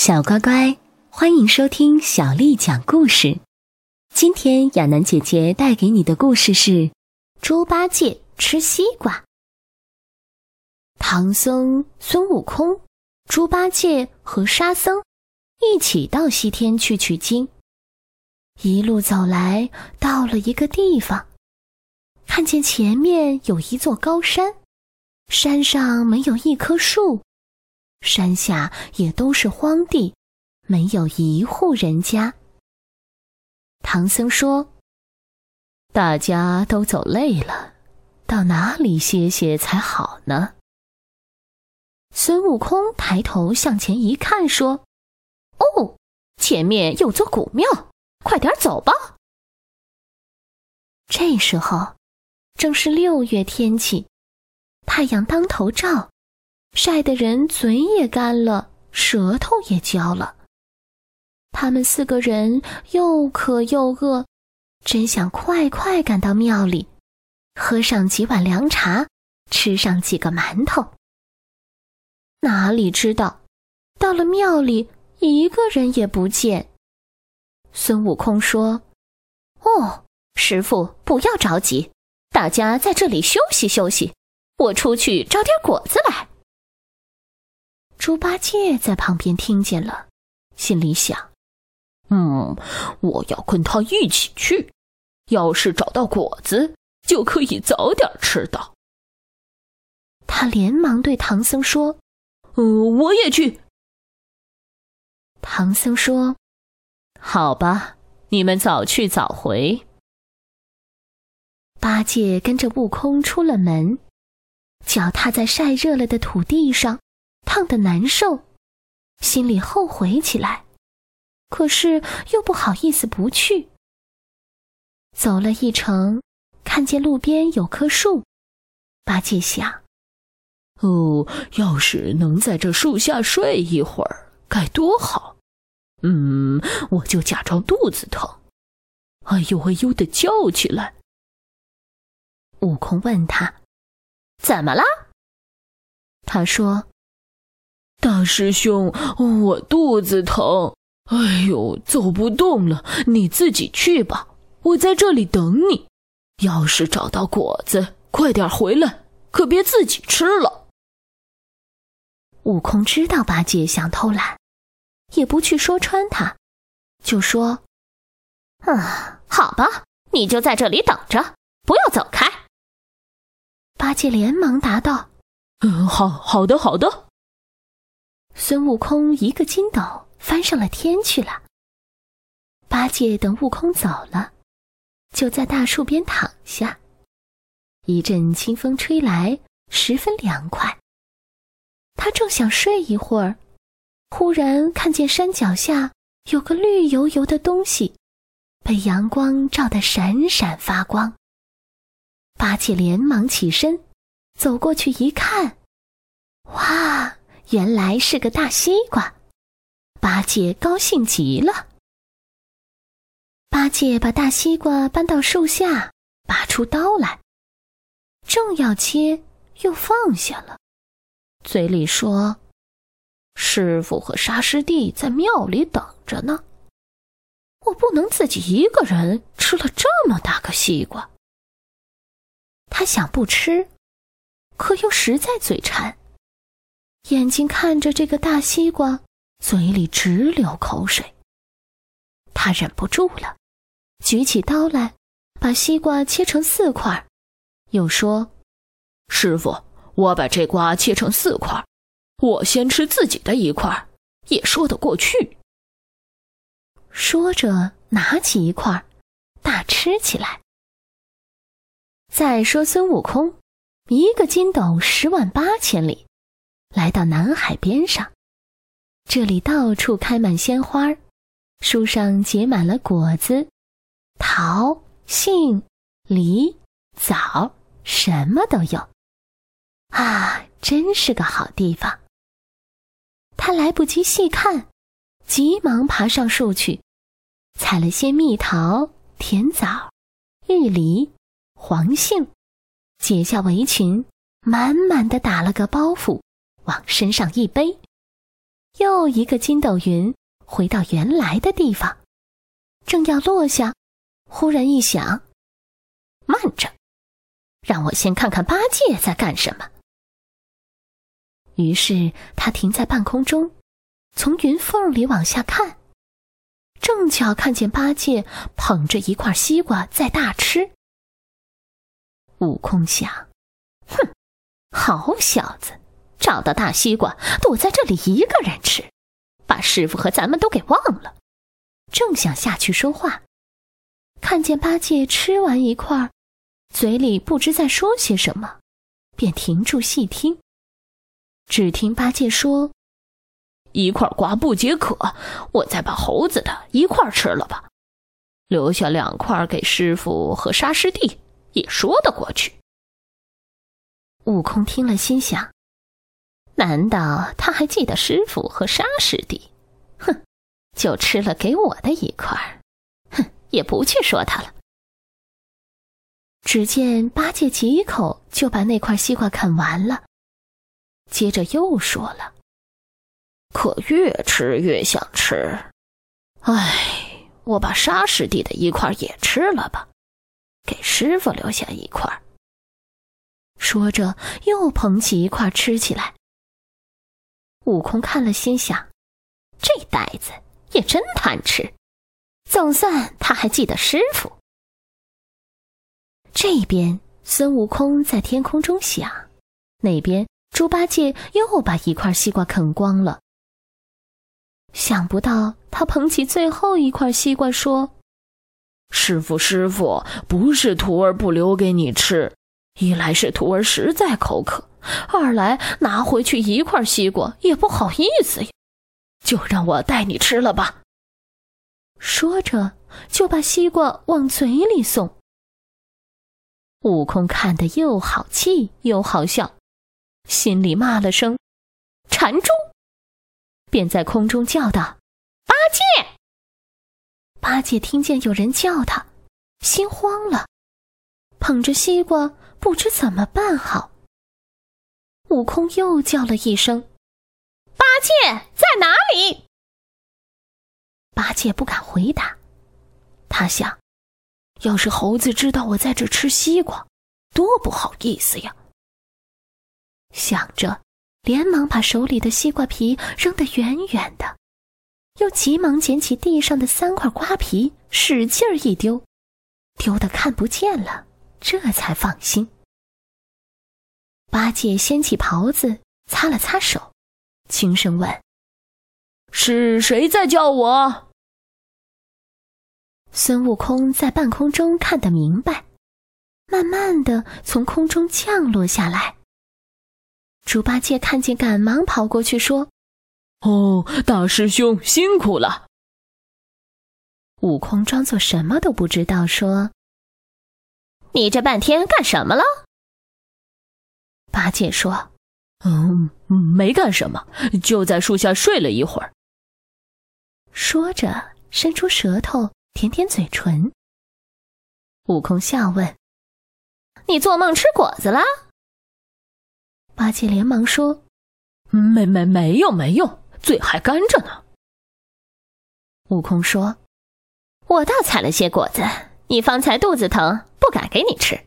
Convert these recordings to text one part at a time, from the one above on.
小乖乖，欢迎收听小丽讲故事。今天亚楠姐姐带给你的故事是《猪八戒吃西瓜》。唐僧、孙悟空、猪八戒和沙僧一起到西天去取经。一路走来，到了一个地方，看见前面有一座高山，山上没有一棵树。山下也都是荒地，没有一户人家。唐僧说：“大家都走累了，到哪里歇歇才好呢？”孙悟空抬头向前一看，说：“哦，前面有座古庙，快点走吧。”这时候正是六月天气，太阳当头照。晒得人嘴也干了，舌头也焦了。他们四个人又渴又饿，真想快快赶到庙里，喝上几碗凉茶，吃上几个馒头。哪里知道，到了庙里，一个人也不见。孙悟空说：“哦，师傅，不要着急，大家在这里休息休息，我出去找点果子来。”猪八戒在旁边听见了，心里想：“嗯，我要跟他一起去。要是找到果子，就可以早点吃到。”他连忙对唐僧说：“呃，我也去。”唐僧说：“好吧，你们早去早回。”八戒跟着悟空出了门，脚踏在晒热了的土地上。烫得难受，心里后悔起来，可是又不好意思不去。走了一程，看见路边有棵树，八戒想：“哦，要是能在这树下睡一会儿，该多好！嗯，我就假装肚子疼，哎呦哎呦的叫起来。”悟空问他：“怎么了？”他说。大师兄，我肚子疼，哎呦，走不动了。你自己去吧，我在这里等你。要是找到果子，快点回来，可别自己吃了。悟空知道八戒想偷懒，也不去说穿他，就说：“啊，好吧，你就在这里等着，不要走开。”八戒连忙答道：“嗯，好好的，好的。”孙悟空一个筋斗翻上了天去了。八戒等悟空走了，就在大树边躺下。一阵清风吹来，十分凉快。他正想睡一会儿，忽然看见山脚下有个绿油油的东西，被阳光照得闪闪发光。八戒连忙起身，走过去一看，哇！原来是个大西瓜，八戒高兴极了。八戒把大西瓜搬到树下，拔出刀来，正要切，又放下了，嘴里说：“师傅和沙师弟在庙里等着呢，我不能自己一个人吃了这么大个西瓜。”他想不吃，可又实在嘴馋。眼睛看着这个大西瓜，嘴里直流口水。他忍不住了，举起刀来，把西瓜切成四块，又说：“师傅，我把这瓜切成四块，我先吃自己的一块，也说得过去。”说着，拿起一块，大吃起来。再说孙悟空，一个筋斗十万八千里。来到南海边上，这里到处开满鲜花，树上结满了果子，桃、杏、梨、枣，什么都有。啊，真是个好地方。他来不及细看，急忙爬上树去，采了些蜜桃、甜枣、玉梨、黄杏，解下围裙，满满的打了个包袱。往身上一背，又一个筋斗云回到原来的地方，正要落下，忽然一想：慢着，让我先看看八戒在干什么。于是他停在半空中，从云缝里往下看，正巧看见八戒捧着一块西瓜在大吃。悟空想：哼，好小子，找到大西瓜躲在这里一个人吃，把师傅和咱们都给忘了。正想下去说话，看见八戒吃完一块，嘴里不知在说些什么，便停住细听。只听八戒说：“一块瓜不解渴，我再把猴子的一块吃了吧，留下两块给师傅和沙师弟，也说得过去。”悟空听了，心想：“难道他还记得师傅和沙师弟？哼，就吃了给我的一块，哼，也不去说他了。”只见八戒几口就把那块西瓜啃完了。接着又说了：“可越吃越想吃，哎，我把沙师弟的一块也吃了吧，给师傅留下一块。”说着又捧起一块吃起来。悟空看了，心想：“这呆子也真贪吃，总算他还记得师傅。”这边孙悟空在天空中想，那边。猪八戒又把一块西瓜啃光了。想不到他捧起最后一块西瓜，说：“师傅，师傅，不是徒儿不留给你吃，一来是徒儿实在口渴，二来拿回去一块西瓜也不好意思呀，就让我带你吃了吧。”说着就把西瓜往嘴里送。悟空看得又好气又好笑。心里骂了声“馋猪”，便在空中叫道：“八戒！”八戒听见有人叫他，心慌了，捧着西瓜不知怎么办好。悟空又叫了一声：“八戒在哪里？”八戒不敢回答，他想：要是猴子知道我在这吃西瓜，多不好意思呀。想着，连忙把手里的西瓜皮扔得远远的，又急忙捡起地上的三块瓜皮，使劲儿一丢，丢的看不见了，这才放心。八戒掀起袍子，擦了擦手，轻声问：“是谁在叫我？”孙悟空在半空中看得明白，慢慢的从空中降落下来。猪八戒看见，赶忙跑过去说：“哦，大师兄辛苦了。”悟空装作什么都不知道，说：“你这半天干什么了？”八戒说：“嗯，没干什么，就在树下睡了一会儿。”说着，伸出舌头舔舔嘴唇。悟空笑问：“你做梦吃果子啦？”八戒连忙说：“没没没有没有，嘴还干着呢。”悟空说：“我倒采了些果子，你方才肚子疼，不敢给你吃。”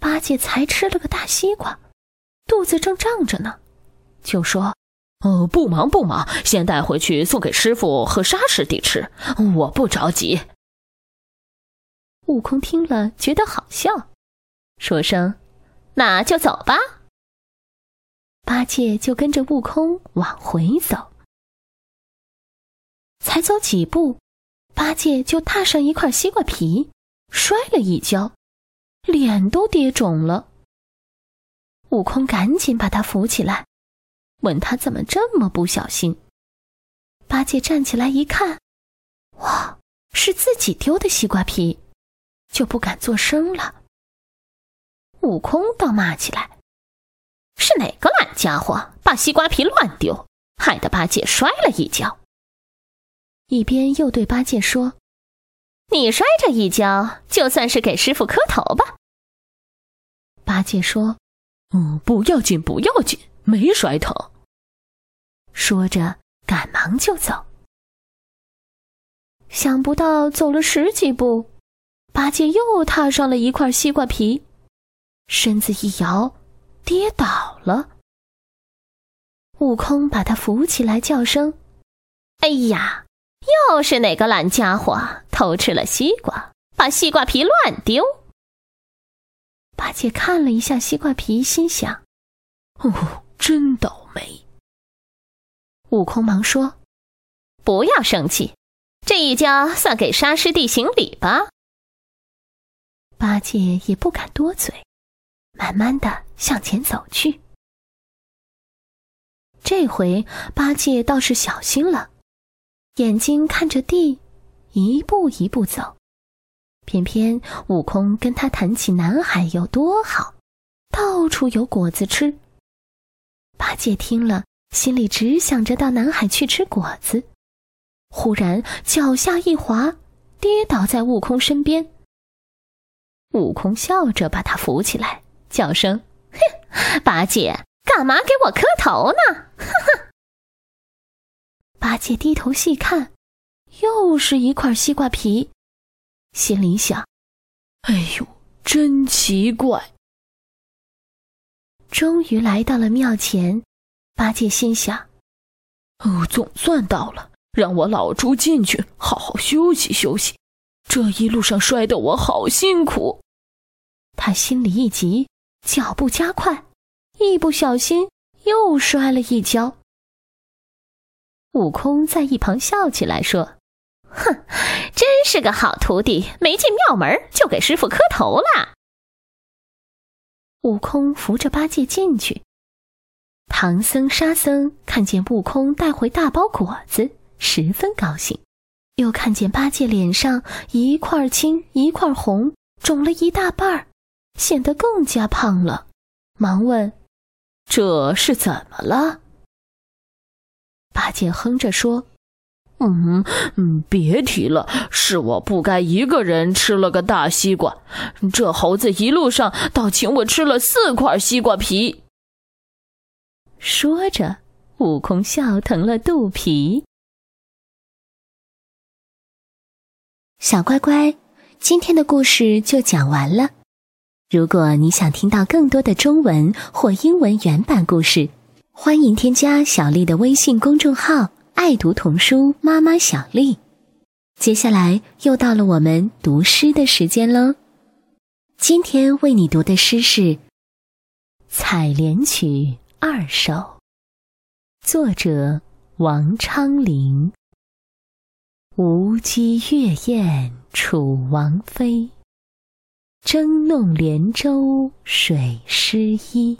八戒才吃了个大西瓜，肚子正胀着呢，就说：“哦，不忙不忙，先带回去送给师傅和沙师弟吃，我不着急。”悟空听了觉得好笑，说声：“那就走吧。”八戒就跟着悟空往回走，才走几步，八戒就踏上一块西瓜皮，摔了一跤，脸都跌肿了。悟空赶紧把他扶起来，问他怎么这么不小心。八戒站起来一看，哇，是自己丢的西瓜皮，就不敢作声了。悟空倒骂起来。是哪个懒家伙把西瓜皮乱丢，害得八戒摔了一跤。一边又对八戒说：“你摔这一跤，就算是给师傅磕头吧。”八戒说：“嗯，不要紧，不要紧，没摔疼。”说着赶忙就走。想不到走了十几步，八戒又踏上了一块西瓜皮，身子一摇，跌倒了。悟空把他扶起来，叫声：“哎呀，又是哪个懒家伙偷吃了西瓜，把西瓜皮乱丢？”八戒看了一下西瓜皮，心想：“哦，真倒霉。”悟空忙说：“不要生气，这一跤算给沙师弟行礼吧。”八戒也不敢多嘴，慢慢的向前走去。这回八戒倒是小心了，眼睛看着地，一步一步走。偏偏悟空跟他谈起南海有多好，到处有果子吃。八戒听了，心里只想着到南海去吃果子。忽然脚下一滑，跌倒在悟空身边。悟空笑着把他扶起来，叫声：“哼，八戒。”干嘛给我磕头呢？哈哈。八戒低头细看，又是一块西瓜皮，心里想：“哎呦，真奇怪。”终于来到了庙前，八戒心想：“哦，总算到了，让我老猪进去好好休息休息。这一路上摔得我好辛苦。”他心里一急，脚步加快。一不小心又摔了一跤。悟空在一旁笑起来说：“哼，真是个好徒弟，没进庙门就给师傅磕头了。”悟空扶着八戒进去，唐僧、沙僧看见悟空带回大包果子，十分高兴；又看见八戒脸上一块青一块红，肿了一大半儿，显得更加胖了，忙问。这是怎么了？八戒哼着说：“嗯嗯，别提了，是我不该一个人吃了个大西瓜。这猴子一路上倒请我吃了四块西瓜皮。”说着，悟空笑疼了肚皮。小乖乖，今天的故事就讲完了。如果你想听到更多的中文或英文原版故事，欢迎添加小丽的微信公众号“爱读童书妈妈小丽”。接下来又到了我们读诗的时间喽。今天为你读的诗是《采莲曲二首》，作者王昌龄。吴姬月宴楚王妃。争弄莲舟水湿衣，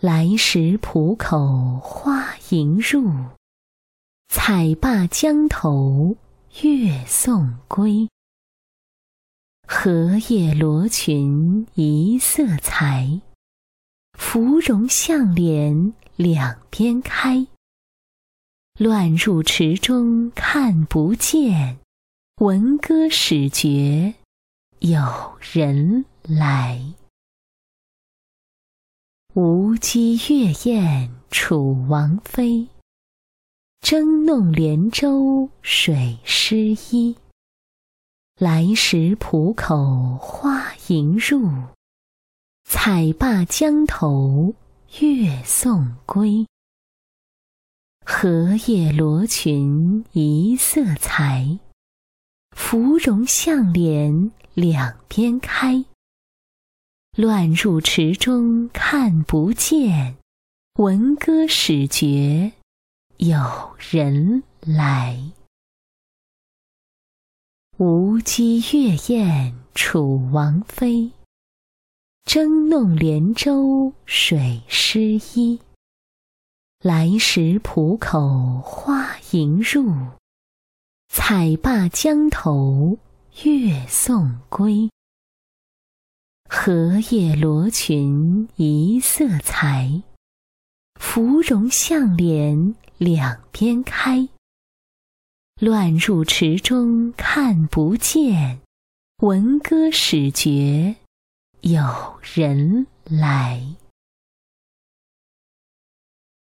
来时浦口花迎入。采罢江头月送归。荷叶罗裙一色裁，芙蓉向脸两边开。乱入池中看不见，闻歌始觉。有人来，吴姬月宴楚王妃，争弄莲舟水湿衣。来时浦口花迎入，采罢江头月送归。荷叶罗裙一色裁，芙蓉向脸。两边开，乱入池中看不见，闻歌始觉有人来。吴姬月宴楚王妃，争弄莲舟水湿衣。来时浦口花迎入，采罢江头。月送归，荷叶罗裙一色裁，芙蓉向脸两边开。乱入池中看不见，闻歌始觉有人来。